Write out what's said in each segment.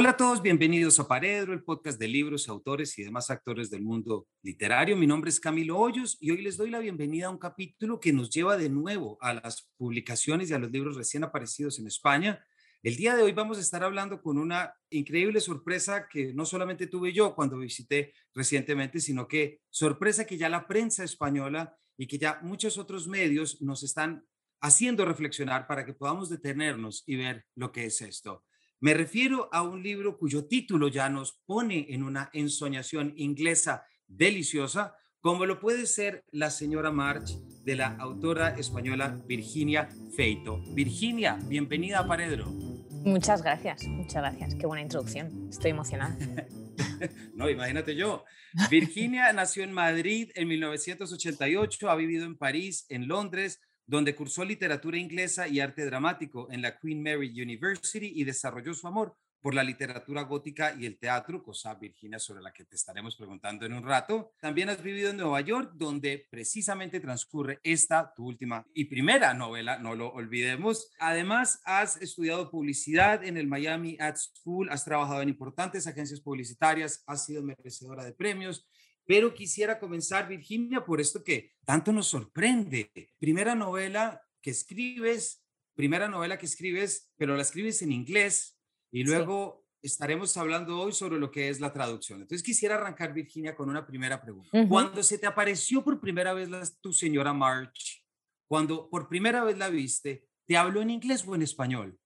Hola a todos, bienvenidos a Paredro, el podcast de libros, autores y demás actores del mundo literario. Mi nombre es Camilo Hoyos y hoy les doy la bienvenida a un capítulo que nos lleva de nuevo a las publicaciones y a los libros recién aparecidos en España. El día de hoy vamos a estar hablando con una increíble sorpresa que no solamente tuve yo cuando visité recientemente, sino que sorpresa que ya la prensa española y que ya muchos otros medios nos están haciendo reflexionar para que podamos detenernos y ver lo que es esto. Me refiero a un libro cuyo título ya nos pone en una ensoñación inglesa deliciosa, como lo puede ser La señora March de la autora española Virginia Feito. Virginia, bienvenida a Paredro. Muchas gracias, muchas gracias. Qué buena introducción. Estoy emocionada. no, imagínate yo. Virginia nació en Madrid en 1988, ha vivido en París, en Londres, donde cursó literatura inglesa y arte dramático en la Queen Mary University y desarrolló su amor por la literatura gótica y el teatro, cosa Virginia sobre la que te estaremos preguntando en un rato. También has vivido en Nueva York, donde precisamente transcurre esta, tu última y primera novela, no lo olvidemos. Además, has estudiado publicidad en el Miami Ad School, has trabajado en importantes agencias publicitarias, has sido merecedora de premios pero quisiera comenzar, Virginia, por esto que tanto nos sorprende. Primera novela que escribes, primera novela que escribes, pero la escribes en inglés y luego estaremos hablando hoy sobre lo que es la traducción. Entonces quisiera arrancar, Virginia, con una primera pregunta. Cuando se te apareció por primera vez la, tu señora March, cuando por primera vez la viste, ¿te habló en inglés o en español?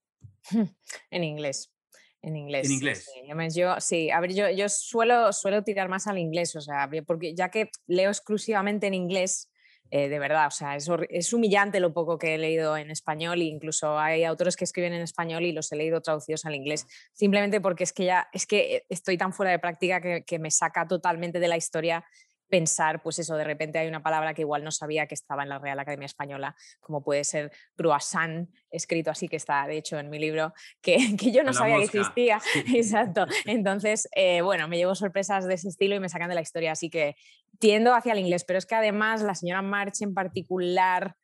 En inglés. En inglés. En inglés. Sí, yo, sí, a ver, yo, yo suelo, suelo tirar más al inglés, o sea, porque ya que leo exclusivamente en inglés, eh, de verdad, o sea, es, es, humillante lo poco que he leído en español e incluso hay autores que escriben en español y los he leído traducidos al inglés, simplemente porque es que ya, es que estoy tan fuera de práctica que, que me saca totalmente de la historia pensar, pues eso, de repente hay una palabra que igual no sabía que estaba en la Real Academia Española, como puede ser croissant, escrito así, que está de hecho en mi libro, que, que yo no sabía que existía. Exacto. Entonces, eh, bueno, me llevo sorpresas de ese estilo y me sacan de la historia, así que tiendo hacia el inglés, pero es que además la señora March en particular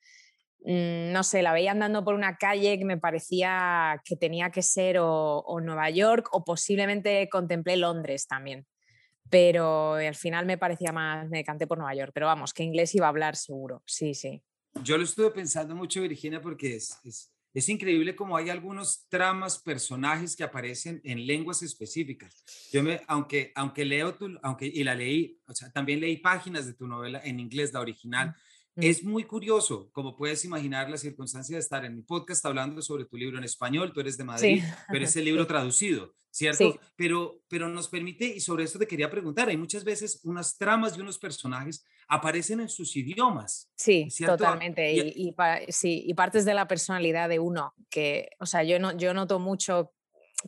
mm, no sé, la veía andando por una calle que me parecía que tenía que ser o, o, Nueva York o posiblemente contemplé Londres también pero al final me parecía más, me decanté por Nueva York, pero vamos, que inglés iba a hablar seguro, sí, sí. Yo lo estuve pensando mucho, Virginia, porque es, es, es increíble como hay algunos tramas, personajes que aparecen en lenguas específicas. Yo me, aunque, aunque leo tu, aunque, y la leí, o sea, también leí páginas de tu novela en inglés, la original. Es muy curioso, como puedes imaginar, la circunstancia de estar en mi podcast hablando sobre tu libro en español, tú eres de Madrid, pero es el libro traducido, ¿cierto? Pero, pero nos permite, y sobre esto te quería preguntar, hay muchas veces unas tramas de unos personajes aparecen en sus idiomas. Sí, totalmente, y, y, sí, y partes de la personalidad de uno, que, o sea, yo, no, yo noto mucho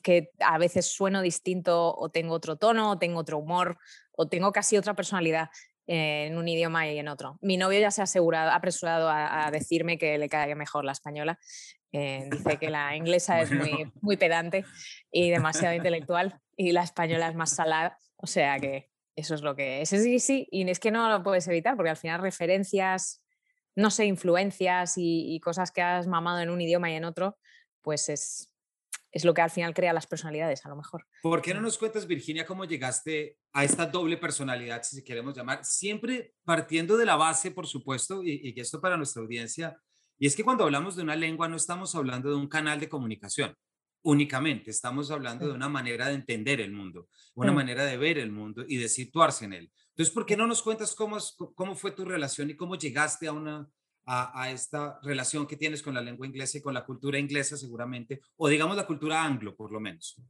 que a veces sueno distinto o tengo otro tono o tengo otro humor o tengo casi otra personalidad en un idioma y en otro. Mi novio ya se ha asegurado, apresurado a, decirme que le cae mejor la española. Eh, dice que la inglesa es muy, muy pedante y demasiado intelectual y la española es más salada. O sea que eso es lo que es. Sí, sí, y es que no lo puedes evitar porque al final referencias, no sé, influencias y cosas que has mamado en un idioma y en otro, pues es, es lo que al final crea las personalidades, a lo mejor. ¿Por qué no nos cuentas, Virginia, cómo llegaste a esta doble personalidad, si queremos llamar? Siempre partiendo de la base, por supuesto, y, y esto para nuestra audiencia, y es que cuando hablamos de una lengua no estamos hablando de un canal de comunicación únicamente, estamos hablando de una manera de entender el mundo, una manera de ver el mundo y de situarse en él. Entonces, ¿por qué no nos cuentas cómo, cómo fue tu relación y cómo llegaste a una, a, esta relación que tienes con la lengua inglesa y con la cultura inglesa seguramente, o digamos la cultura anglo por lo menos.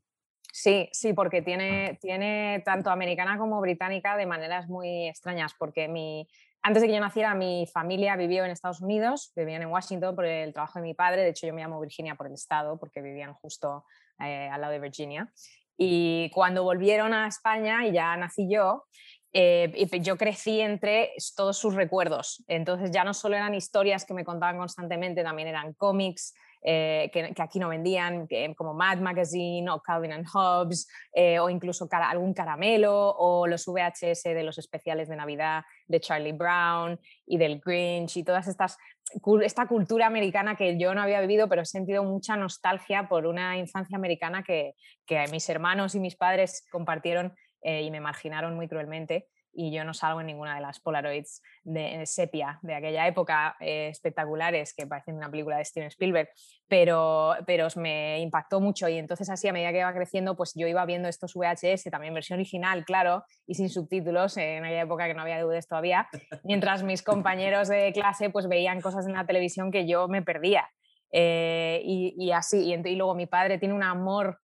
Sí, sí, porque tiene, tiene tanto americana como británica de maneras muy extrañas, porque mi, antes de que yo naciera, mi familia vivió en Estados Unidos, vivían en Washington por el trabajo de mi padre, de hecho yo me llamo Virginia por el estado, porque vivían justo eh, al lado de Virginia. Y cuando volvieron a España y ya nací yo, eh, yo crecí entre todos sus recuerdos. Entonces ya no solo eran historias que me contaban constantemente, también eran cómics eh, que, aquí no vendían, como Mad Magazine o Calvin and Hobbes, eh, o incluso algún caramelo o los VHS de los especiales de Navidad de Charlie Brown y del Grinch y todas estas esta cultura americana que yo no había vivido, pero he sentido mucha nostalgia por una infancia americana que, que mis hermanos y mis padres compartieron eh, y me marginaron muy cruelmente y yo no salgo en ninguna de las Polaroids de sepia de aquella época eh, espectaculares que parecen una película de Steven Spielberg, pero, pero me impactó mucho y entonces así a medida que iba creciendo pues yo iba viendo estos VHS, también versión original, claro, y sin subtítulos, en aquella época que no había DVDs todavía, mientras mis compañeros de clase pues veían cosas en la televisión que yo me perdía. Eh, y, así, y, y luego mi padre tiene un amor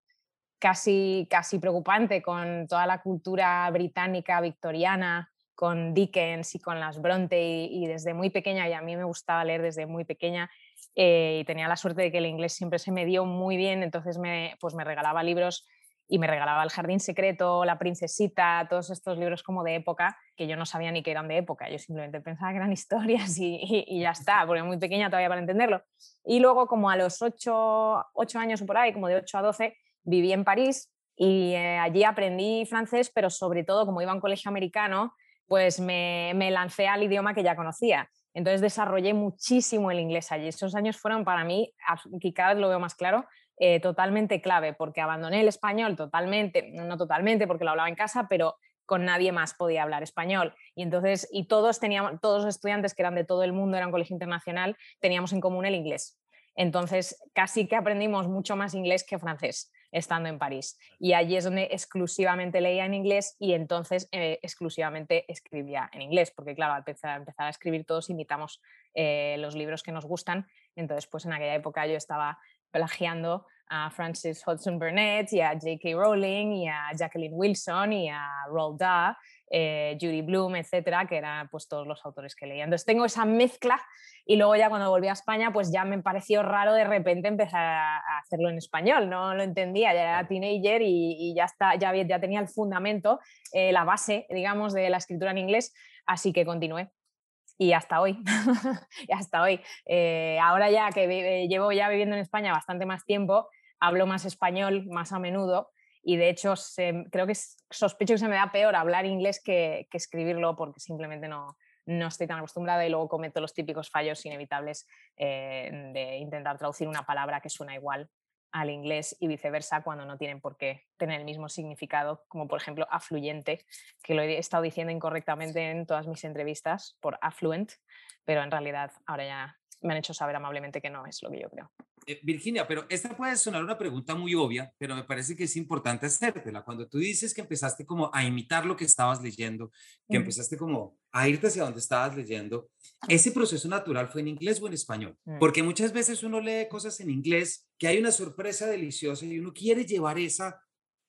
casi, casi preocupante con toda la cultura británica victoriana, con Dickens y con las Bronte y, desde muy pequeña, y a mí me gustaba leer desde muy pequeña eh, y tenía la suerte de que el inglés siempre se me dio muy bien, entonces me, pues me regalaba libros y me regalaba El Jardín Secreto, La Princesita, todos estos libros como de época, que yo no sabía ni que eran de época, yo simplemente pensaba que eran historias y, ya está, porque muy pequeña todavía para entenderlo. Y luego como a los 8, 8 años o por ahí, como de 8 a 12, viví en París y eh, allí aprendí francés, pero sobre todo como iba a un colegio americano, pues me, lancé al idioma que ya conocía. Entonces desarrollé muchísimo el inglés allí. Esos años fueron para mí, y cada vez lo veo más claro, eh, totalmente clave, porque abandoné el español totalmente, no totalmente porque lo hablaba en casa, pero con nadie más podía hablar español. Y entonces, y todos teníamos, todos los estudiantes que eran de todo el mundo, era un colegio internacional, teníamos en común el inglés. Entonces, casi que aprendimos mucho más inglés que francés estando en París. Y allí es donde exclusivamente leía en inglés y entonces eh, exclusivamente escribía en inglés, porque claro, al empezar, a escribir todos imitamos eh, los libros que nos gustan. Entonces, pues en aquella época yo estaba plagiando a Francis Hudson Burnett y a J.K. Rowling y a Jacqueline Wilson y a Roald Dahl eh, Judy Bloom, etcétera, que eran pues todos los autores que leía. Entonces tengo esa mezcla y luego ya cuando volví a España pues ya me pareció raro de repente empezar a hacerlo en español, no lo entendía, ya era teenager y, ya, está, ya, ya tenía el fundamento, eh, la base, digamos, de la escritura en inglés, así que continué y hasta hoy, y hasta hoy. Eh, ahora ya que llevo ya viviendo en España bastante más tiempo, hablo más español más a menudo y de hecho creo que sospecho que se me da peor hablar inglés que, escribirlo porque simplemente no, no estoy tan acostumbrada y luego cometo los típicos fallos inevitables eh, de intentar traducir una palabra que suena igual al inglés y viceversa cuando no tienen por qué tener el mismo significado, como por ejemplo afluyente, que lo he estado diciendo incorrectamente en todas mis entrevistas por affluent, pero en realidad ahora ya me han hecho saber amablemente que no es lo que yo creo. Eh, Virginia, pero esta puede sonar una pregunta muy obvia, pero me parece que es importante hacértela. Cuando tú dices que empezaste como a imitar lo que estabas leyendo, que empezaste como a irte hacia donde estabas leyendo, ¿ese proceso natural fue en inglés o en español? Mm. Porque muchas veces uno lee cosas en inglés que hay una sorpresa deliciosa y uno quiere llevar esa,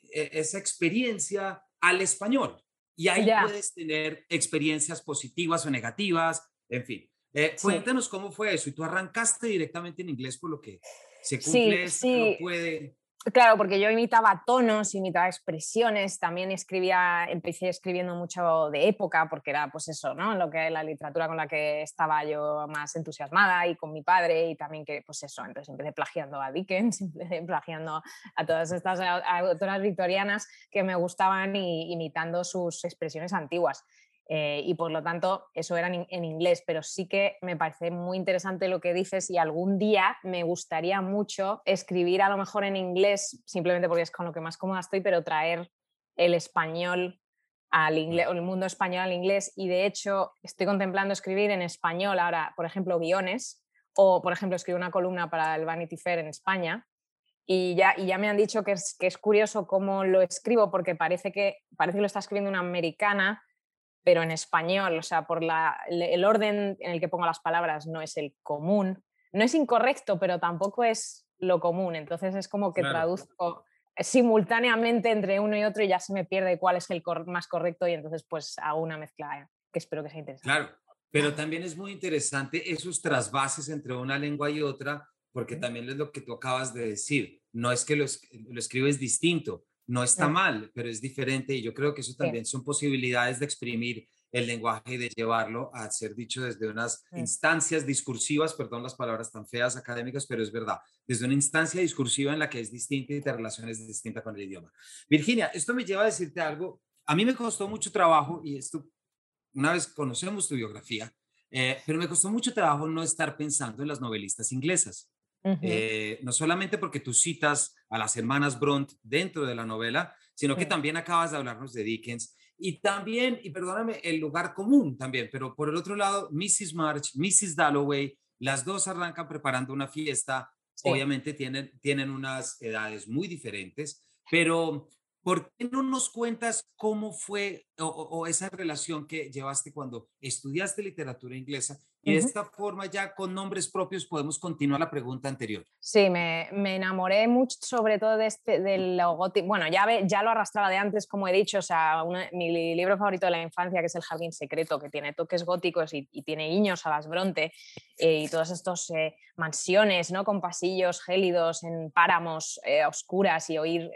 e, esa experiencia al español. Y ahí puedes tener experiencias positivas o negativas, en fin. Eh, cuéntanos cómo fue eso. Y tú arrancaste directamente en inglés por lo que se cumple, sí, sí. puede. Claro, porque yo imitaba tonos, imitaba expresiones, también escribía, empecé escribiendo mucho de época, porque era pues eso, ¿no? Lo que la literatura con la que estaba yo más entusiasmada y con mi padre y también que pues eso, entonces empecé plagiando a Dickens, empecé plagiando a todas estas autoras victorianas que me gustaban y imitando sus expresiones antiguas. Eh, y por lo tanto eso era en, inglés, pero sí que me parece muy interesante lo que dices y algún día me gustaría mucho escribir a lo mejor en inglés, simplemente porque es con lo que más cómoda estoy, pero traer el español al inglés, o el mundo español al inglés. Y de hecho estoy contemplando escribir en español ahora, por ejemplo, guiones o por ejemplo escribir una columna para el Vanity Fair en España y ya, y ya me han dicho que es, que es curioso cómo lo escribo porque parece que, parece que lo está escribiendo una americana pero en español, o sea, por el orden en el que pongo las palabras no es el común. No es incorrecto, pero tampoco es lo común. Entonces es como que traduzco simultáneamente entre uno y otro y ya se me pierde cuál es el más correcto y entonces pues hago una mezcla que espero que sea interesante. Claro, pero también es muy interesante esos trasvases entre una lengua y otra, porque también es lo que tú acabas de decir. No es que lo, lo escribes distinto, no está mal, pero es diferente y yo creo que eso también son posibilidades de exprimir el lenguaje y de llevarlo a ser dicho desde unas instancias discursivas, perdón las palabras tan feas académicas, pero es verdad, desde una instancia discursiva en la que es distinta y te relaciones distinta con el idioma. Virginia, esto me lleva a decirte algo, a mí me costó mucho trabajo y esto una vez conocemos tu biografía, eh, pero me costó mucho trabajo no estar pensando en las novelistas inglesas. Eh, no solamente porque tú citas a las hermanas Bront dentro de la novela, sino que también acabas de hablarnos de Dickens y también, y perdóname, el lugar común también, pero por el otro lado, Mrs. March, Mrs. Dalloway, las dos arrancan preparando una fiesta, obviamente tienen, tienen unas edades muy diferentes, pero ¿Por qué no nos cuentas cómo fue o, esa relación que llevaste cuando estudiaste literatura inglesa? Y de esta forma ya con nombres propios podemos continuar la pregunta anterior. Sí, me, me enamoré mucho sobre todo de este, del gótico. Bueno, ya, ya lo arrastraba de antes, como he dicho, o sea, mi libro favorito de la infancia, que es El Jardín Secreto, que tiene toques góticos y, tiene guiños a las Bronte eh, y todas estas eh, mansiones ¿no? con pasillos gélidos en páramos eh, oscuras y oír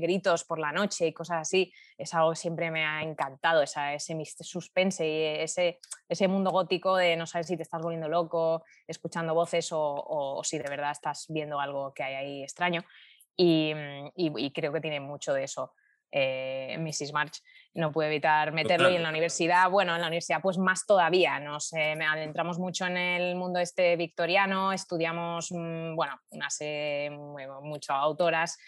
gritos por la noche y cosas así, es algo que siempre me ha encantado, esa, ese suspense y ese, ese mundo gótico de no saber si te estás volviendo loco, escuchando voces o, si de verdad estás viendo algo que hay ahí extraño. Y, y, creo que tiene mucho de eso. Eh, Mrs. March no puede evitar meterlo y en la universidad, bueno, en la universidad pues más todavía, nos adentramos mucho en el mundo este victoriano, estudiamos, mm, bueno, unas eh, muchas autoras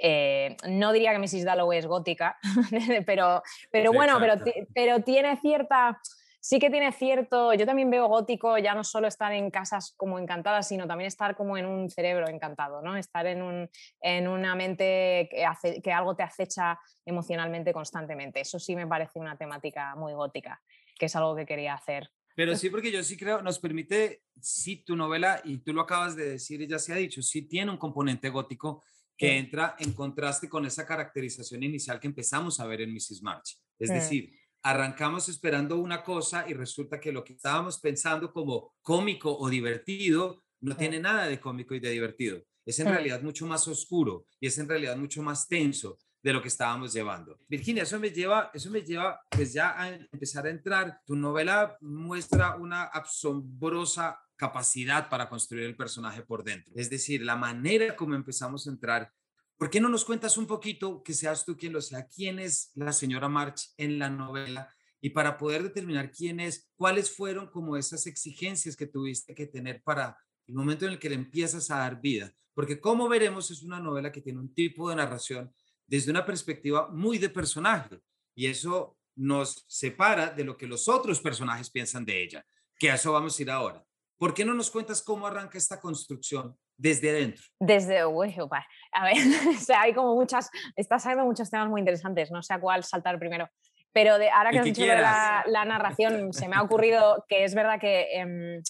eh, no diría que Mrs. Dalloway es gótica, pero, pero bueno, pero, pero tiene cierta, sí que tiene cierto, yo también veo gótico ya no solo estar en casas como encantadas, sino también estar como en un cerebro encantado, ¿no? Estar en, un, en una mente que, hace, que algo te acecha emocionalmente constantemente. Eso sí me parece una temática muy gótica, que es algo que quería hacer. Pero sí, porque yo sí creo, nos permite, sí, tu novela, y tú lo acabas de decir y ya se ha dicho, sí tiene un componente gótico, que entra en contraste con esa caracterización inicial que empezamos a ver en Mrs. March. Es decir, arrancamos esperando una cosa y resulta que lo que estábamos pensando como cómico o divertido no tiene nada de cómico y de divertido. Es en realidad mucho más oscuro y es en realidad mucho más tenso de lo que estábamos llevando. Virginia, eso me lleva, eso me lleva pues ya a empezar a entrar. Tu novela muestra una asombrosa capacidad para construir el personaje por dentro. Es decir, la manera como empezamos a entrar. ¿Por qué no nos cuentas un poquito, que seas tú quien lo sea, quién es la señora March en la novela? Y para poder determinar quién es, cuáles fueron como esas exigencias que tuviste que tener para el momento en el que le empiezas a dar vida. Porque como veremos, es una novela que tiene un tipo de narración desde una perspectiva muy de personaje. Y eso nos separa de lo que los otros personajes piensan de ella, que a eso vamos a ir ahora. ¿Por qué no nos cuentas cómo arranca esta construcción desde adentro? Desde, uy, a ver, o sea, hay como muchas, estás saliendo muchos temas muy interesantes, no sé a cuál saltar primero. Pero de, ahora que has dicho la, la, narración, se me ha ocurrido que es verdad que, em,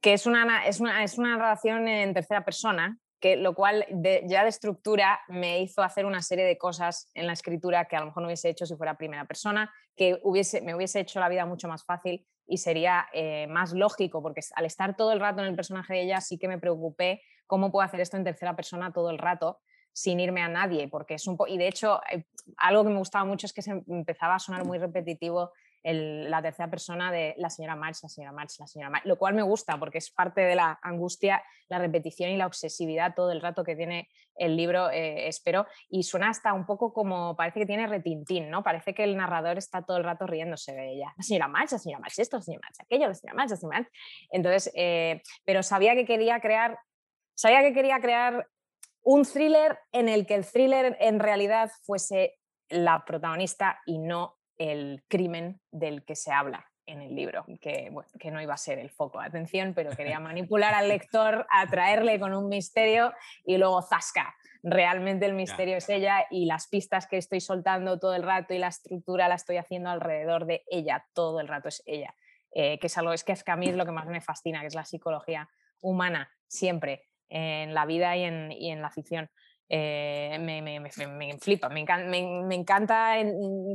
que es, una, es, una, es una narración en tercera persona, que lo cual ya de estructura me hizo hacer una serie de cosas en la escritura que a lo mejor no hubiese hecho si fuera primera persona, que hubiese, me hubiese hecho la vida mucho más fácil y sería eh, más lógico, porque al estar todo el rato en el personaje de ella sí que me preocupé cómo puedo hacer esto en tercera persona todo el rato sin irme a nadie, porque es un y de hecho eh, algo que me gustaba mucho es que se empezaba a sonar muy repetitivo la tercera persona de la señora March, la señora March, la señora March, lo cual me gusta porque es parte de la angustia, la repetición y la obsesividad todo el rato que tiene el libro, eh, espero, y suena hasta un poco como, parece que tiene retintín, ¿no? Parece que el narrador está todo el rato riéndose de ella. La señora March, la señora March, esto, la señora March, aquello, la señora March, la señora March. Entonces, eh, pero sabía que quería crear, sabía que quería crear un thriller en el que el thriller en realidad fuese la protagonista y no el crimen del que se habla en el libro, que, que no iba a ser el foco de atención, pero quería manipular al lector, atraerle con un misterio y luego zasca. Realmente el misterio es ella y las pistas que estoy soltando todo el rato y la estructura la estoy haciendo alrededor de ella, todo el rato es ella. Eh, que es algo, es que, es que a mí es lo que más me fascina, que es la psicología humana, siempre, en la vida y en, y en la ficción. Eh, me, me, me, flipa, me, encanta,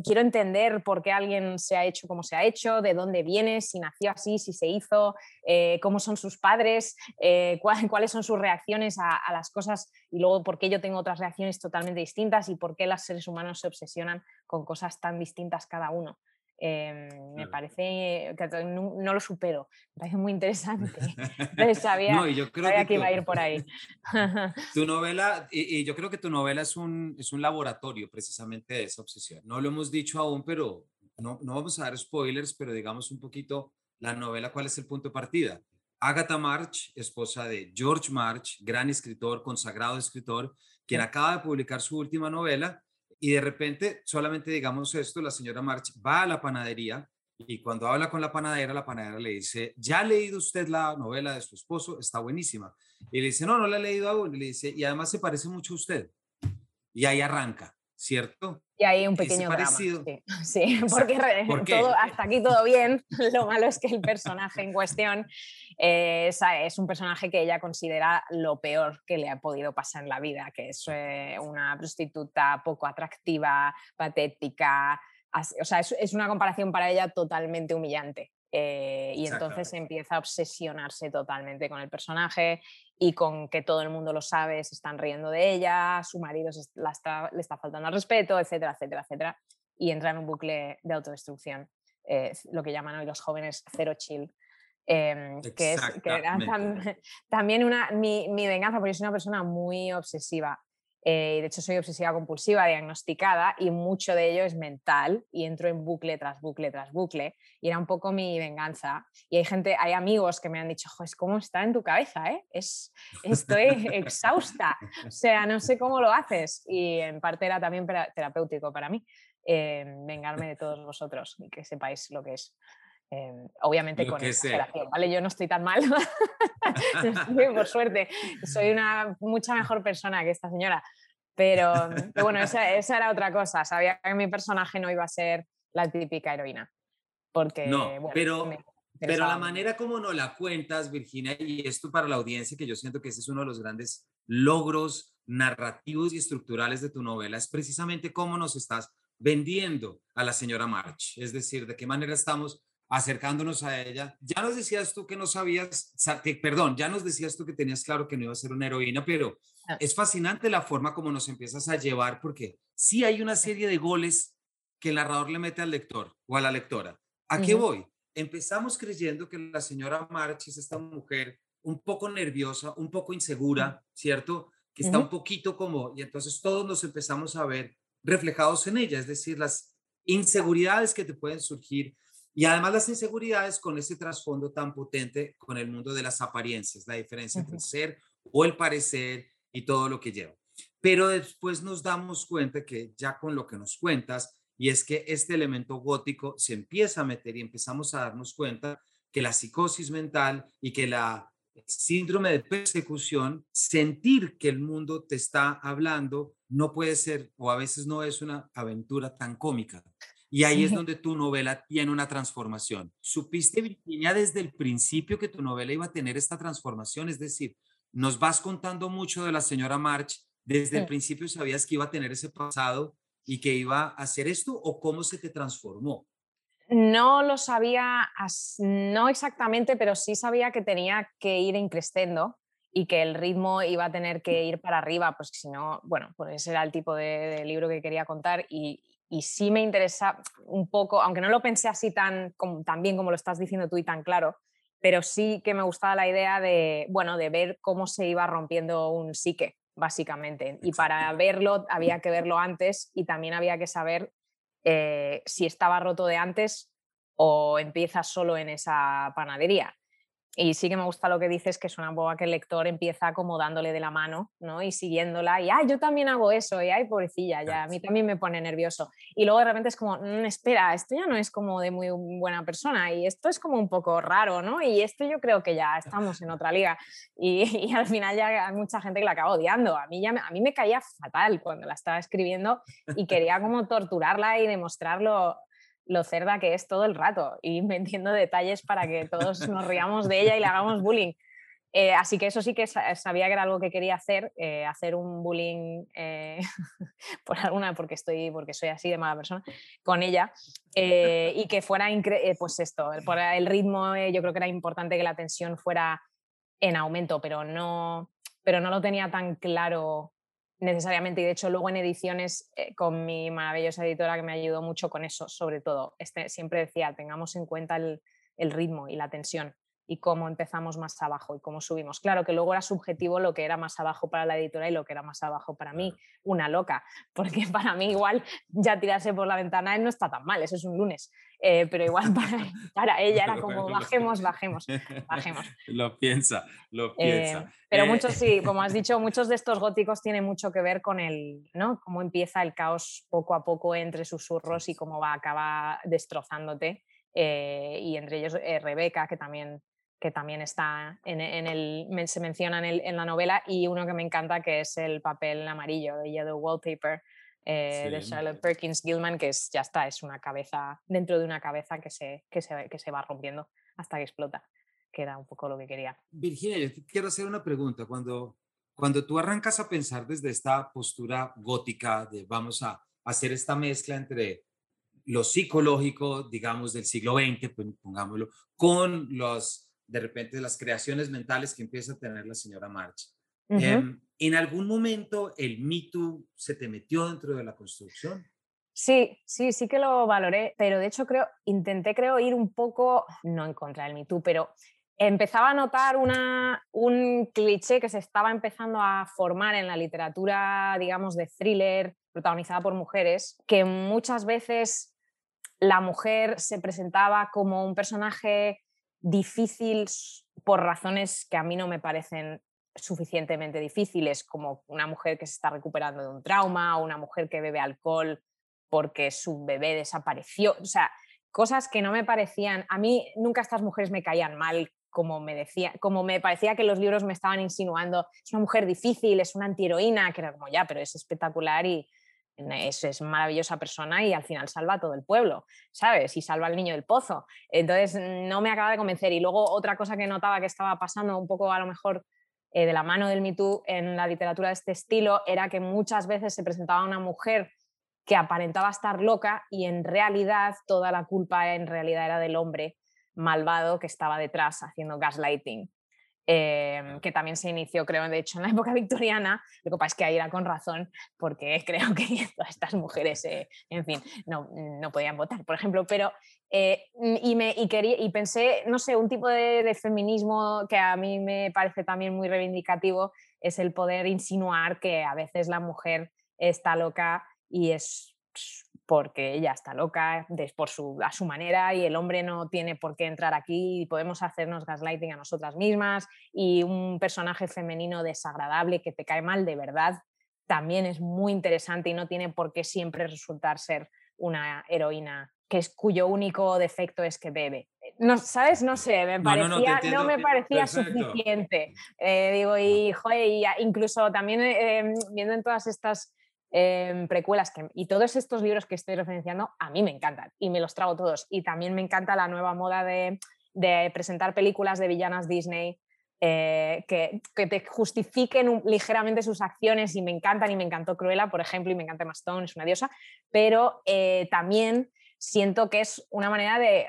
quiero entender por qué alguien se ha hecho como se ha hecho, de dónde viene, si nació así, si se hizo, eh, cómo son sus padres, eh, cuáles son sus reacciones a, a, las cosas y luego por qué yo tengo otras reacciones totalmente distintas y por qué los seres humanos se obsesionan con cosas tan distintas cada uno. Em, me parece que no, lo supero, me parece muy interesante. sabía, no, yo creo que, iba a ir por ahí. tu novela, y, yo creo que tu novela es un, es un laboratorio precisamente de esa obsesión. No lo hemos dicho aún, pero no, no vamos a dar spoilers, pero digamos un poquito la novela, ¿cuál es el punto de partida? Agatha March, esposa de George March, gran escritor, consagrado escritor, quien acaba de publicar su última novela y de repente, solamente digamos esto, la señora March va a la panadería y cuando habla con la panadera, la panadera le dice, ¿ya ha leído usted la novela de su esposo? Está buenísima. Y le dice, no, no la he leído aún. Y le dice, y además se parece mucho a usted. Y ahí arranca. ¿Cierto? Y hay un pequeño drama. Sí, porque todo, hasta aquí todo bien. Lo malo es que el personaje en cuestión eh, es, un personaje que ella considera lo peor que le ha podido pasar en la vida, que es eh, una prostituta poco atractiva, patética. O sea, es una comparación para ella totalmente humillante. Eh, y entonces empieza a obsesionarse totalmente con el personaje y con que todo el mundo lo sabe, se están riendo de ella, su marido le está faltando al respeto, etcétera, etcétera, etcétera. Y entra en un bucle de autodestrucción, eh, lo que llaman hoy los jóvenes cero chill. Em, que es también una, mi, mi venganza, porque soy una persona muy obsesiva eh, de hecho, soy obsesiva compulsiva, diagnosticada, y mucho de ello es mental, y entro en bucle tras bucle tras bucle, y era un poco mi venganza. Y hay gente, hay amigos que me han dicho, es ¿cómo está en tu cabeza? Eh? Es, estoy exhausta, o sea, no sé cómo lo haces. Y en parte era también terapéutico para mí, eh, vengarme de todos vosotros y que sepáis lo que es. obviamente con exageración, ¿vale? Yo no estoy tan mal, por suerte, soy una mucha mejor persona que esta señora, pero, bueno, esa, era otra cosa, sabía que mi personaje no iba a ser la típica heroína, porque... No, pero... Pero la manera como no la cuentas, Virginia, y esto para la audiencia, que yo siento que ese es uno de los grandes logros narrativos y estructurales de tu novela, es precisamente cómo nos estás vendiendo a la señora March. Es decir, de qué manera estamos acercándonos a ella. Ya nos decías tú que no sabías, perdón, ya nos decías tú que tenías claro que no iba a ser una heroína, pero ah. es fascinante la forma como nos empiezas a llevar, porque sí hay una serie de goles que el narrador le mete al lector o a la lectora. ¿A qué voy? Empezamos creyendo que la señora March es esta mujer un poco nerviosa, un poco insegura, ¿cierto? Que está un poquito como, y entonces todos nos empezamos a ver reflejados en ella, es decir, las inseguridades que te pueden surgir y además las inseguridades con ese trasfondo tan potente con el mundo de las apariencias, la diferencia entre el ser o el parecer y todo lo que lleva. Pero después nos damos cuenta que ya con lo que nos cuentas, y es que este elemento gótico se empieza a meter y empezamos a darnos cuenta que la psicosis mental y que la síndrome de persecución, sentir que el mundo te está hablando, no puede ser o a veces no es una aventura tan cómica, y ahí es donde tu novela tiene una transformación. ¿Supiste, Virginia, desde el principio que tu novela iba a tener esta transformación? Es decir, nos vas contando mucho de la señora March. ¿Desde el principio sabías que iba a tener ese pasado y que iba a hacer esto o cómo se te transformó? No lo sabía, no exactamente, pero sí sabía que tenía que ir increciendo y que el ritmo iba a tener que ir para arriba, pues si no, bueno, pues ese era el tipo de, de libro que quería contar y, y sí me interesa un poco, aunque no lo pensé así tan, bien como lo estás diciendo tú y tan claro, pero sí que me gustaba la idea de, bueno, de ver cómo se iba rompiendo un psique, básicamente. Y para verlo había que verlo antes y también había que saber eh, si estaba roto de antes o empieza solo en esa panadería. Y sí que me gusta lo que dices, que suena un poco que el lector empieza como dándole de la mano, ¿no? Y siguiéndola, y ay, yo también hago eso, y ay, pobrecilla, ya, a mí también me pone nervioso. Y luego de repente es como, mm, espera, esto ya no es como de muy buena persona, y esto es como un poco raro, ¿no? Y esto yo creo que ya estamos en otra liga. Y, y al final ya hay mucha gente que la acaba odiando. A mí, ya, a mí me caía fatal cuando la estaba escribiendo y quería como torturarla y demostrarlo lo cerda que es todo el rato y metiendo detalles para que todos nos riamos de ella y le hagamos bullying. Eh, así que eso sí que sabía que era algo que quería hacer, eh, hacer un bullying eh, por alguna, porque estoy, porque soy así de mala persona, con ella, y que fuera, pues esto, por el ritmo, yo creo que era importante que la tensión fuera en aumento, pero no, pero no lo tenía tan claro necesariamente. Y de hecho, luego en ediciones eh, con mi maravillosa editora que me ayudó mucho con eso, sobre todo, este, siempre decía, tengamos en cuenta el, ritmo y la tensión, y cómo empezamos más abajo y cómo subimos. Claro que luego era subjetivo lo que era más abajo para la editora y lo que era más abajo para mí, una loca, porque para mí igual ya tirarse por la ventana no está tan mal, eso es un lunes, eh, pero igual para, ella era como bajemos, bajemos, bajemos. Lo piensa, lo piensa. Eh, pero muchos sí, como has dicho, muchos de estos góticos tienen mucho que ver con el, ¿no? Cómo empieza el caos poco a poco entre susurros y cómo va a acabar destrozándote. Eh, y entre ellos Rebeca, que también que también está en, el, se menciona en, la novela, y uno que me encanta, que es el papel amarillo de Yellow Wallpaper eh, de Charlotte Perkins Gilman, que es, ya está, es una cabeza dentro de una cabeza que se, que se, que se va rompiendo hasta que explota, que era un poco lo que quería. Virginia, yo quiero hacer una pregunta. Cuando, cuando tú arrancas a pensar desde esta postura gótica de vamos a hacer esta mezcla entre lo psicológico, digamos, del siglo XX, pongámoslo, con los de repente las creaciones mentales que empieza a tener la señora March. Em, ¿En algún momento el Me se te metió dentro de la construcción? Sí, sí, sí que lo valoré, pero de hecho creo, intenté creo ir un poco, no en contra del Me pero empezaba a notar una, un cliché que se estaba empezando a formar en la literatura, digamos, de thriller protagonizada por mujeres, que muchas veces la mujer se presentaba como un personaje difícil por razones que a mí no me parecen suficientemente difíciles, como una mujer que se está recuperando de un trauma o una mujer que bebe alcohol porque su bebé desapareció. O sea, cosas que no me parecían, a mí nunca estas mujeres me caían mal como me decía, como me parecía que los libros me estaban insinuando, es una mujer difícil, es una antiheroína, que era como ya, pero es espectacular y, es, es maravillosa persona y al final salva a todo el pueblo, ¿sabes? Y salva al niño del pozo. Entonces no me acaba de convencer. Y luego otra cosa que notaba que estaba pasando un poco a lo mejor eh, de la mano del Me en la literatura de este estilo era que muchas veces se presentaba una mujer que aparentaba estar loca y en realidad toda la culpa en realidad era del hombre malvado que estaba detrás haciendo gaslighting. Em, que también se inició, creo, de hecho, en la época victoriana. Lo que pasa es que ahí era con razón, porque creo que todas estas mujeres, eh, en fin, no, no, podían votar, por ejemplo. Pero, eh, y, me, y, quería, y pensé, no sé, un tipo de, de, feminismo que a mí me parece también muy reivindicativo es el poder insinuar que a veces la mujer está loca y es porque ella está loca por su, a su manera y el hombre no tiene por qué entrar aquí y podemos hacernos gaslighting a nosotras mismas y un personaje femenino desagradable que te cae mal de verdad también es muy interesante y no tiene por qué siempre resultar ser una heroína que es, cuyo único defecto es que bebe. No, ¿Sabes? No sé, me parecía, no, me parecía suficiente. Eh, digo, y, joder, incluso también eh, viendo en todas estas Em, precuelas que, y todos estos libros que estoy referenciando a mí me encantan y me los trago todos. Y también me encanta la nueva moda de, presentar películas de villanas Disney eh, que, te justifiquen ligeramente sus acciones y me encantan y me encantó Cruella, por ejemplo, y me encanta Emma Stone, es una diosa, pero eh, también siento que es una manera de,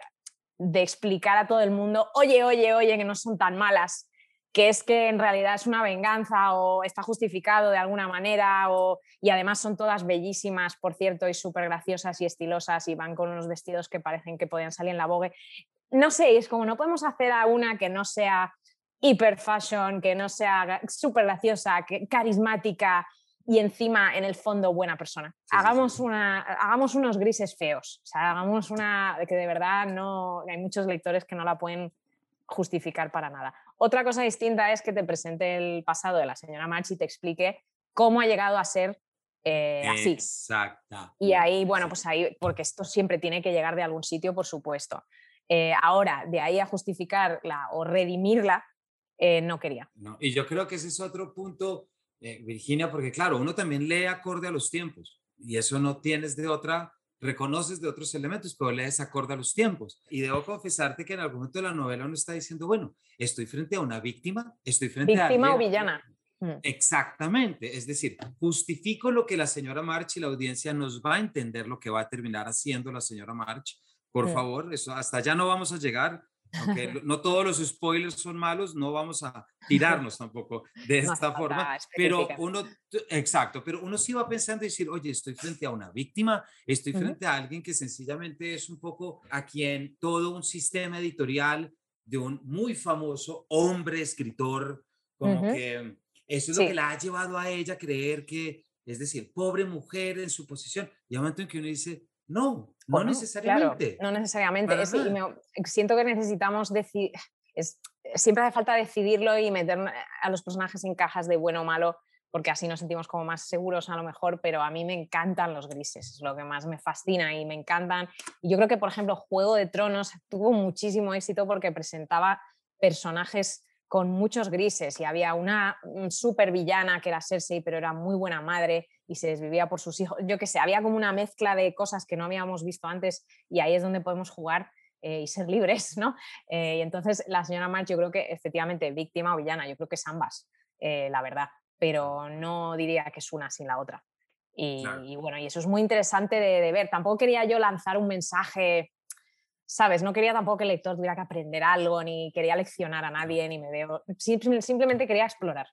de explicar a todo el mundo, oye, oye, oye, que no son tan malas, que es que en realidad es una venganza o está justificado de alguna manera o, y además son todas bellísimas, por cierto, y súper graciosas y estilosas y van con unos vestidos que parecen que podían salir en la Vogue. No sé, es como no podemos hacer a una que no sea hiper fashion, que no sea súper graciosa, que, carismática y encima en el fondo buena persona. hagamos, Una, hagamos unos grises feos, o sea, hagamos una que de verdad no, hay muchos lectores que no la pueden justificar para nada. Otra cosa distinta es que te presente el pasado de la señora March y te explique cómo ha llegado a ser eh, así. Exacta. Y ahí, bueno, pues ahí, porque esto siempre tiene que llegar de algún sitio, por supuesto. Eh, ahora, de ahí a justificarla o redimirla, eh, no quería. No, y yo creo que ese es otro punto, Virginia, porque claro, uno también lee acorde a los tiempos y eso no tienes de otra reconoces de otros elementos, pero lees acorde a los tiempos. Y debo confesarte que en algún momento de la novela uno está diciendo, bueno, estoy frente a una víctima, estoy frente a... Víctima o villana. Mm. Exactamente, es decir, justifico lo que la señora March y la audiencia nos va a entender lo que va a terminar haciendo la señora March. Por mm. favor, eso hasta allá no vamos a llegar, aunque no todos los spoilers son malos, no vamos a tirarnos tampoco de esta forma, pero uno, exacto, pero uno sí va pensando y decir, oye, estoy frente a una víctima, estoy frente a alguien que sencillamente es un poco a quien todo un sistema editorial de un muy famoso hombre escritor, como que eso es lo que la ha llevado a ella a creer que, es decir, pobre mujer en su posición. Y un momento en que uno dice, no, no necesariamente. no necesariamente. siento que necesitamos decir, siempre hace falta decidirlo y meter a los personajes en cajas de bueno o malo, porque así nos sentimos como más seguros a lo mejor, pero a mí me encantan los grises, es lo que más me fascina y me encantan. Y yo creo que, por ejemplo, Juego de Tronos tuvo muchísimo éxito porque presentaba personajes con muchos grises y había una super villana que era Cersei, pero era muy buena madre y se desvivía por sus hijos. Yo qué sé, había como una mezcla de cosas que no habíamos visto antes y ahí es donde podemos jugar eh, y ser libres, ¿no? Eh, y entonces la señora March yo creo que efectivamente víctima o villana, yo creo que es ambas, eh, la verdad, pero no diría que es una sin la otra. Y, bueno, y eso es muy interesante de, de, ver. Tampoco quería yo lanzar un mensaje ¿sabes? No quería tampoco que el lector tuviera que aprender algo, ni quería leccionar a nadie, ni me veo. Simplemente quería explorar.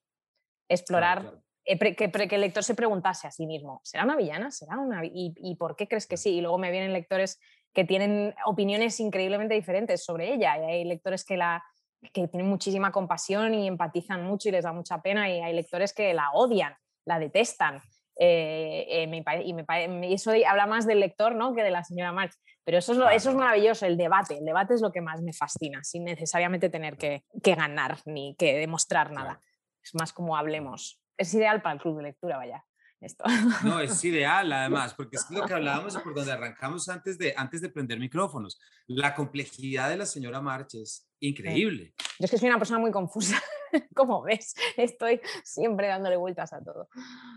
Explorar, que, el lector se preguntase a sí mismo: ¿será una villana? ¿Será una.? ¿Y, ¿Y, por qué crees que sí? Y luego me vienen lectores que tienen opiniones increíblemente diferentes sobre ella. Y hay lectores que la que tienen muchísima compasión y empatizan mucho y les da mucha pena y hay lectores que la odian, la detestan. Eh, eh, y, me, eso habla más del lector ¿no? que de la señora March. Pero eso es, eso es maravilloso, el debate. El debate es lo que más me fascina, sin necesariamente tener que, ganar ni que demostrar nada. Es más como hablemos. Es ideal para el club de lectura, vaya. Esto. No, es ideal además, porque es lo que hablábamos por donde arrancamos antes de, antes de prender micrófonos. La complejidad de la señora March es increíble. Yo es que soy una persona muy confusa. Como ves, estoy siempre dándole vueltas a todo.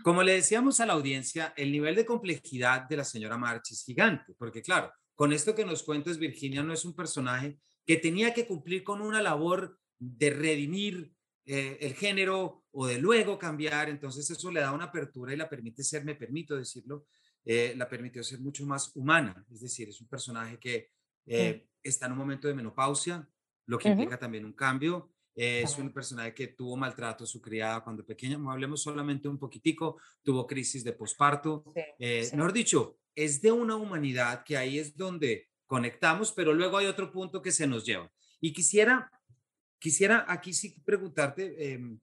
Como le decíamos a la audiencia, el nivel de complejidad de la señora March es gigante, porque claro, con esto que nos cuentas, Virginia no es un personaje que tenía que cumplir con una labor de redimir eh, el género o de luego cambiar, entonces eso le da una apertura y la permite ser, me permito decirlo, eh, la permitió ser mucho más humana, es decir, es un personaje que eh, está en un momento de menopausia, lo que implica también un cambio, es un personaje que tuvo maltrato a su criada cuando pequeña, no hablemos solamente un poquitico, tuvo crisis de posparto. Mejor dicho, es de una humanidad que ahí es donde conectamos, pero luego hay otro punto que se nos lleva. Y quisiera, quisiera aquí sí preguntarte, em,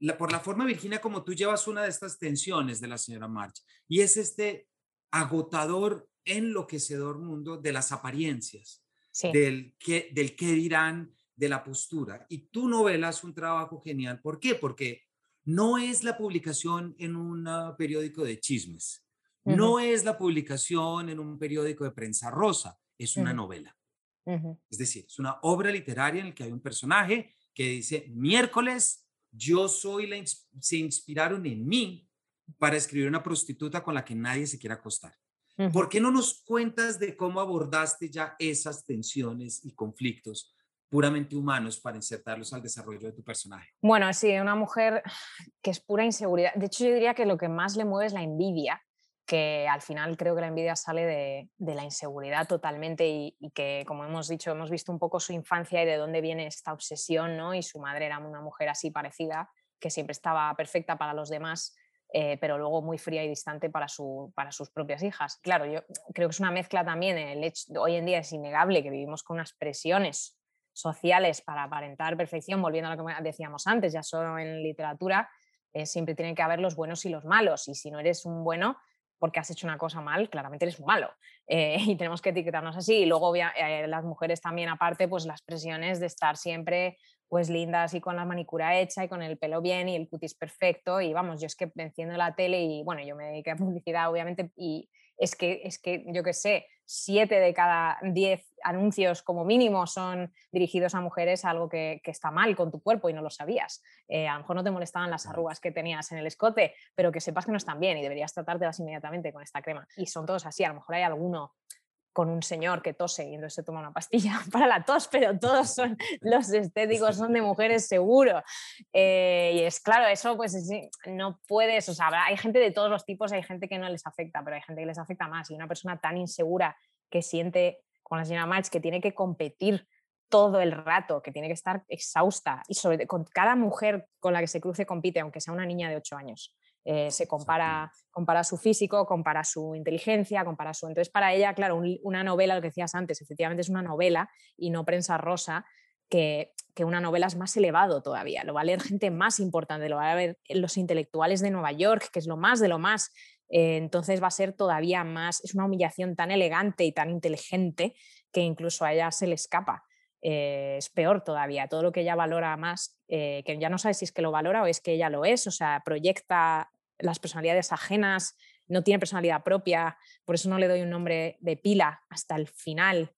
la, por la forma, Virginia, como tú llevas una de estas tensiones de la señora March, y es este agotador, enloquecedor mundo de las apariencias, del, que, del qué dirán, de la postura. Y tu novela es un trabajo genial. ¿Por qué? Porque no es la publicación en un periódico de chismes no es la publicación en un periódico de prensa rosa, es una novela. Es decir, es una obra literaria en la que hay un personaje que dice, miércoles, yo soy la, se inspiraron en mí para escribir una prostituta con la que nadie se quiera acostar. ¿Por qué no nos cuentas de cómo abordaste ya esas tensiones y conflictos puramente humanos para insertarlos al desarrollo de tu personaje? Bueno, sí, una mujer que es pura inseguridad. De hecho, yo diría que lo que más le mueve es la envidia que al final creo que la envidia sale de, la inseguridad totalmente y, que, como hemos dicho, hemos visto un poco su infancia y de dónde viene esta obsesión, ¿no? Y su madre era una mujer así parecida, que siempre estaba perfecta para los demás, eh, pero luego muy fría y distante para, su, para sus propias hijas. Claro, yo creo que es una mezcla también, el hecho, hoy en día es innegable que vivimos con unas presiones sociales para aparentar perfección, volviendo a lo que decíamos antes, ya solo en literatura, eh, siempre tienen que haber los buenos y los malos, y si no eres un bueno, porque has hecho una cosa mal, claramente eres malo. Eh, y tenemos que etiquetarnos así. Y luego eh, las mujeres también, aparte, pues las presiones de estar siempre pues lindas y con la manicura hecha y con el pelo bien y el cutis perfecto. Y vamos, yo es que enciendo la tele y bueno, yo me dediqué a publicidad, obviamente, y es que, es que yo qué sé, siete de cada diez anuncios como mínimo son dirigidos a mujeres, algo que, está mal con tu cuerpo y no lo sabías. Eh, a lo mejor no te molestaban las arrugas que tenías en el escote, pero que sepas que no están bien y deberías tratártelas inmediatamente con esta crema. Y son todos así, a lo mejor hay alguno con un señor que tose y entonces toma una pastilla para la tos, pero todos son los estéticos, son de mujeres seguro. Eh, y es claro, eso pues no puedes, o sea, hay gente de todos los tipos, hay gente que no les afecta, pero hay gente que les afecta más. Y una persona tan insegura que siente, con la señora March, que tiene que competir todo el rato, que tiene que estar exhausta y sobre con cada mujer con la que se cruce compite, aunque sea una niña de 8 años. Eh, se compara, compara su físico, compara su inteligencia, compara su... Entonces, para ella, claro, una novela, lo que decías antes, efectivamente es una novela y no prensa rosa, que, que, una novela es más elevado todavía, lo va a leer gente más importante, lo va a ver los intelectuales de Nueva York, que es lo más de lo más. Eh, entonces va a ser todavía más, es una humillación tan elegante y tan inteligente que incluso a ella se le escapa. Eh, es peor todavía, todo lo que ella valora más, eh, que ya no sabe si es que lo valora o es que ella lo es, o sea, proyecta las personalidades ajenas, no tiene personalidad propia, por eso no le doy un nombre de pila hasta el final,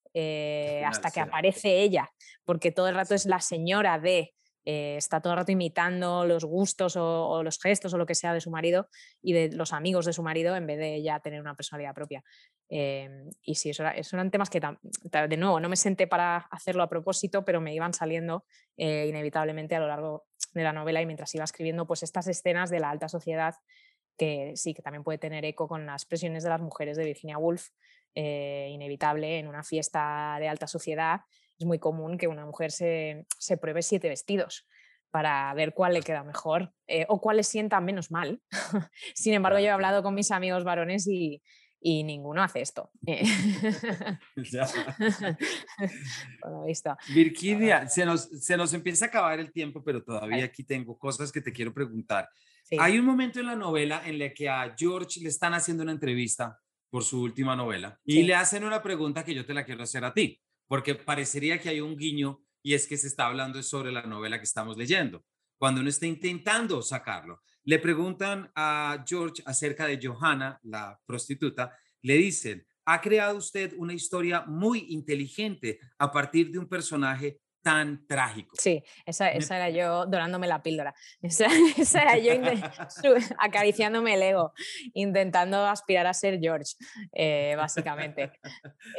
hasta que aparece ella, porque todo el rato es la señora de, eh, está todo el rato imitando los gustos o, los gestos o lo que sea de su marido y de los amigos de su marido en vez de ya tener una personalidad propia. Em, y sí, eso, eran temas que, de nuevo, no me senté para hacerlo a propósito, pero me iban saliendo eh, inevitablemente a lo largo de la novela y mientras iba escribiendo, pues estas escenas de la alta sociedad que sí, que también puede tener eco con las presiones de las mujeres de Virginia Woolf, eh, inevitable en una fiesta de alta sociedad es muy común que una mujer se, pruebe siete vestidos para ver cuál le queda mejor eh, o cuál le sienta menos mal. Sin embargo, yo he hablado con mis amigos varones y, ninguno hace esto. Eh. visto. Virginia, se nos, se nos empieza a acabar el tiempo, pero todavía aquí tengo cosas que te quiero preguntar. Hay un momento en la novela en el que a George le están haciendo una entrevista por su última novela y le hacen una pregunta que yo te la quiero hacer a ti porque parecería que hay un guiño y es que se está hablando sobre la novela que estamos leyendo, cuando uno está intentando sacarlo. Le preguntan a George acerca de Johanna, la prostituta, le dicen, ha creado usted una historia muy inteligente a partir de un personaje tan trágico. Sí, esa, era yo dorándome la píldora. Esa, era yo acariciándome el ego, intentando aspirar a ser George, eh, básicamente.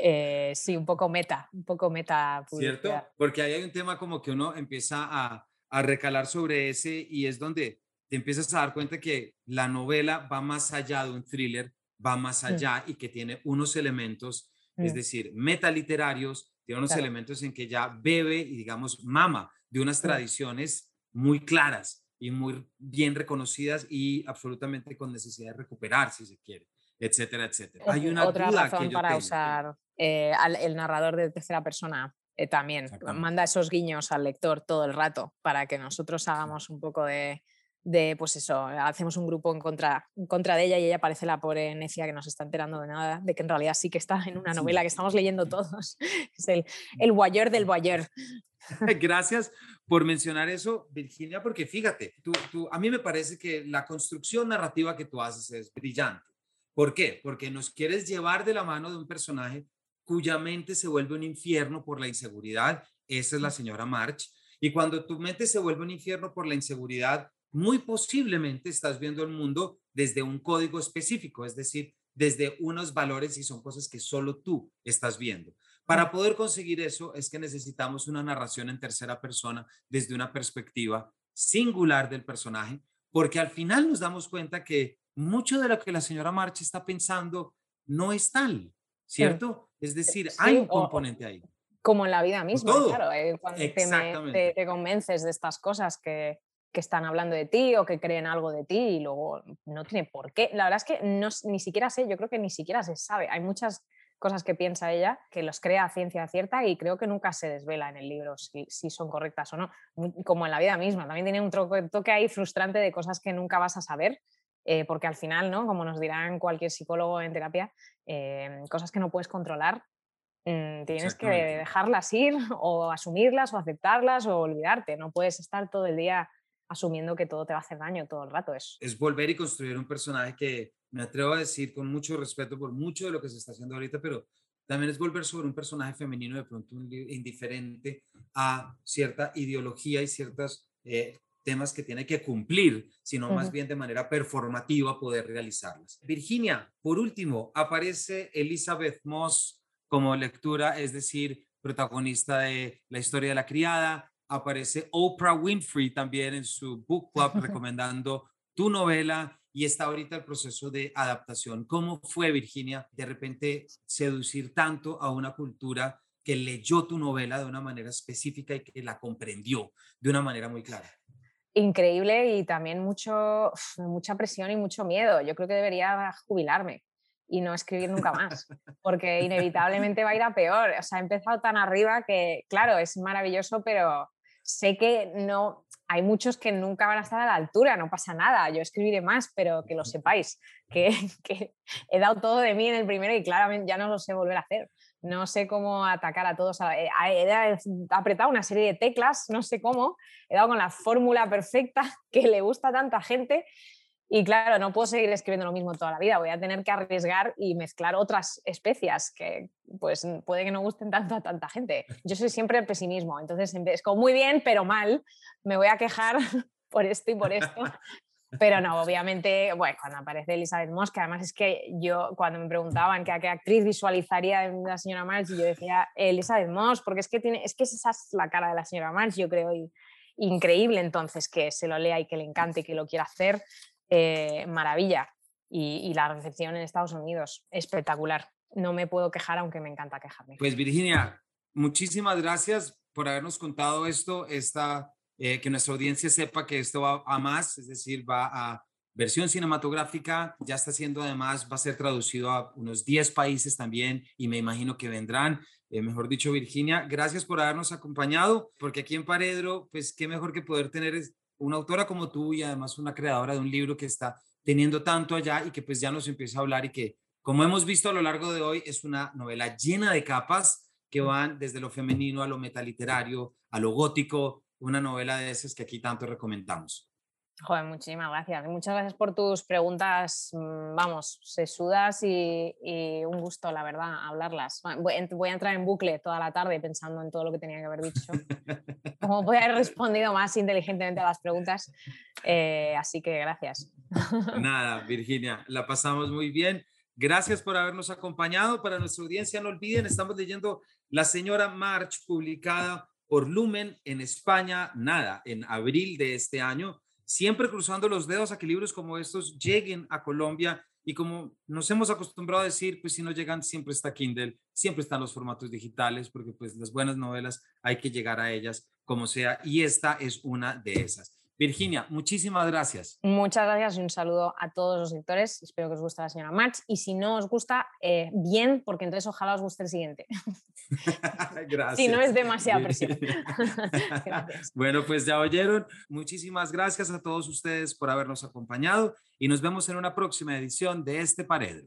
Eh, sí, un poco meta, un poco meta. ¿Cierto? Porque ahí hay un tema como que uno empieza a, a recalar sobre ese y es donde te empiezas a dar cuenta que la novela va más allá de un thriller, va más mm. allá y que tiene unos elementos, es mm. decir, metaliterarios tiene unos elementos en que ya bebe y, digamos, mama de unas tradiciones muy claras y muy bien reconocidas y absolutamente con necesidad de recuperar, si se quiere, etcétera, etcétera. Hay una otra razón para usar eh, el narrador de tercera persona eh, también. Manda esos guiños al lector todo el rato para que nosotros hagamos un poco de, de pues eso, hacemos un grupo en contra, en contra de ella y ella parece la pobre necia que no se está enterando de nada, de que en realidad sí que está en una novela que estamos leyendo todos. Es el, el guayer del guayer. Gracias por mencionar eso, Virginia, porque fíjate, tú, tú, a mí me parece que la construcción narrativa que tú haces es brillante. ¿Por qué? Porque nos quieres llevar de la mano de un personaje cuya mente se vuelve un infierno por la inseguridad. Esa es la señora March. Y cuando tu mente se vuelve un infierno por la inseguridad, muy posiblemente estás viendo el mundo desde un código específico, es decir, desde unos valores y son cosas que solo tú estás viendo. Para poder conseguir eso es que necesitamos una narración en tercera persona desde una perspectiva singular del personaje, porque al final nos damos cuenta que mucho de lo que la señora March está pensando no es tal, ¿cierto? Es decir, hay un componente ahí. Como en la vida misma, claro, eh, cuando te, convences de estas cosas que, que están hablando de ti o que creen algo de ti y luego no tiene por qué. La verdad es que no, ni siquiera sé, yo creo que ni siquiera se sabe. Hay muchas cosas que piensa ella que los crea a ciencia cierta y creo que nunca se desvela en el libro si, si son correctas o no, como en la vida misma. También tiene un toque ahí frustrante de cosas que nunca vas a saber. Eh, porque al final, ¿no? como nos dirán cualquier psicólogo en terapia, eh, cosas que no puedes controlar, mm, tienes que dejarlas ir o asumirlas o aceptarlas o olvidarte. No puedes estar todo el día asumiendo que todo te va a hacer daño todo el rato. Es, es volver y construir un personaje que me atrevo a decir con mucho respeto por mucho de lo que se está haciendo ahorita, pero también es volver sobre un personaje femenino de pronto indiferente a cierta ideología y ciertos eh, temas que tiene que cumplir, sino más bien de manera performativa poder realizarlas. Virginia, por último, aparece Elizabeth Moss como lectura, es decir, protagonista de La historia de la criada, aparece Oprah Winfrey también en su book club recomendando tu novela y está ahorita el proceso de adaptación. ¿Cómo fue, Virginia, de repente seducir tanto a una cultura que leyó tu novela de una manera específica y que la comprendió de una manera muy clara? Increíble y también mucho, mucha presión y mucho miedo. Yo creo que debería jubilarme y no escribir nunca más, porque inevitablemente va a ir a peor. O sea, he empezado tan arriba que, claro, es maravilloso, pero sé que no, hay muchos que nunca van a estar a la altura, no pasa nada, yo escribiré más, pero que lo sepáis, que, que he dado todo de mí en el primero y claramente ya no lo sé volver a hacer no sé cómo atacar a todos. Eh, he apretado una serie de teclas, no sé cómo, he dado con la fórmula perfecta que le gusta a tanta gente. Y claro, no puedo seguir escribiendo lo mismo toda la vida, voy a tener que arriesgar y mezclar otras especias que pues puede que no gusten tanto a tanta gente. Yo soy siempre el pesimismo, entonces es como muy bien, pero mal, me voy a quejar por esto y por esto. Pero no, obviamente, bueno, cuando aparece Elizabeth Moss, que además es que yo, cuando me preguntaban que a qué actriz visualizaría la señora March, yo decía Elizabeth Moss, porque es que, tiene, es que esa es la cara de la señora March, yo creo, y, increíble entonces que se lo lea y que le encante y que lo quiera hacer, eh, maravilla. Y, y, la recepción en Estados Unidos, espectacular. No me puedo quejar, aunque me encanta quejarme. Pues Virginia, muchísimas gracias por habernos contado esto, esta eh, que nuestra audiencia sepa que esto va a más, es decir, va a versión cinematográfica, ya está siendo además, va a ser traducido a unos 10 países también y me imagino que vendrán. Eh, mejor dicho, Virginia, gracias por habernos acompañado, porque aquí en Paredro, pues qué mejor que poder tener una autora como tú y además una creadora de un libro que está teniendo tanto allá y que pues ya nos empieza a hablar y que, como hemos visto a lo largo de hoy, es una novela llena de capas que van desde lo femenino a lo metaliterario, a lo gótico, una novela de esas que aquí tanto recomendamos. Joder, muchísimas gracias. Muchas gracias por tus preguntas, mm, vamos, sesudas y, y un gusto, la verdad, hablarlas. Voy, a entrar en bucle toda la tarde pensando en todo lo que tenía que haber dicho. Como voy a haber respondido más inteligentemente a las preguntas. Eh, así que gracias. Nada, Virginia, la pasamos muy bien. Gracias por habernos acompañado. Para nuestra audiencia, no olviden, estamos leyendo La Señora March, publicada por Lumen en España, nada, en abril de este año, siempre cruzando los dedos a que libros como estos lleguen a Colombia y como nos hemos acostumbrado a decir, pues si no llegan, siempre está Kindle, siempre están los formatos digitales, porque pues las buenas novelas hay que llegar a ellas como sea, y esta es una de esas. Virginia, muchísimas gracias. Muchas gracias y un saludo a todos los lectores. Espero que os guste la señora March y si no os gusta, eh, bien, porque entonces ojalá os guste el siguiente. gracias. si no es demasiada presión. bueno, pues ya oyeron. Muchísimas gracias a todos ustedes por habernos acompañado y nos vemos en una próxima edición de este Paredro.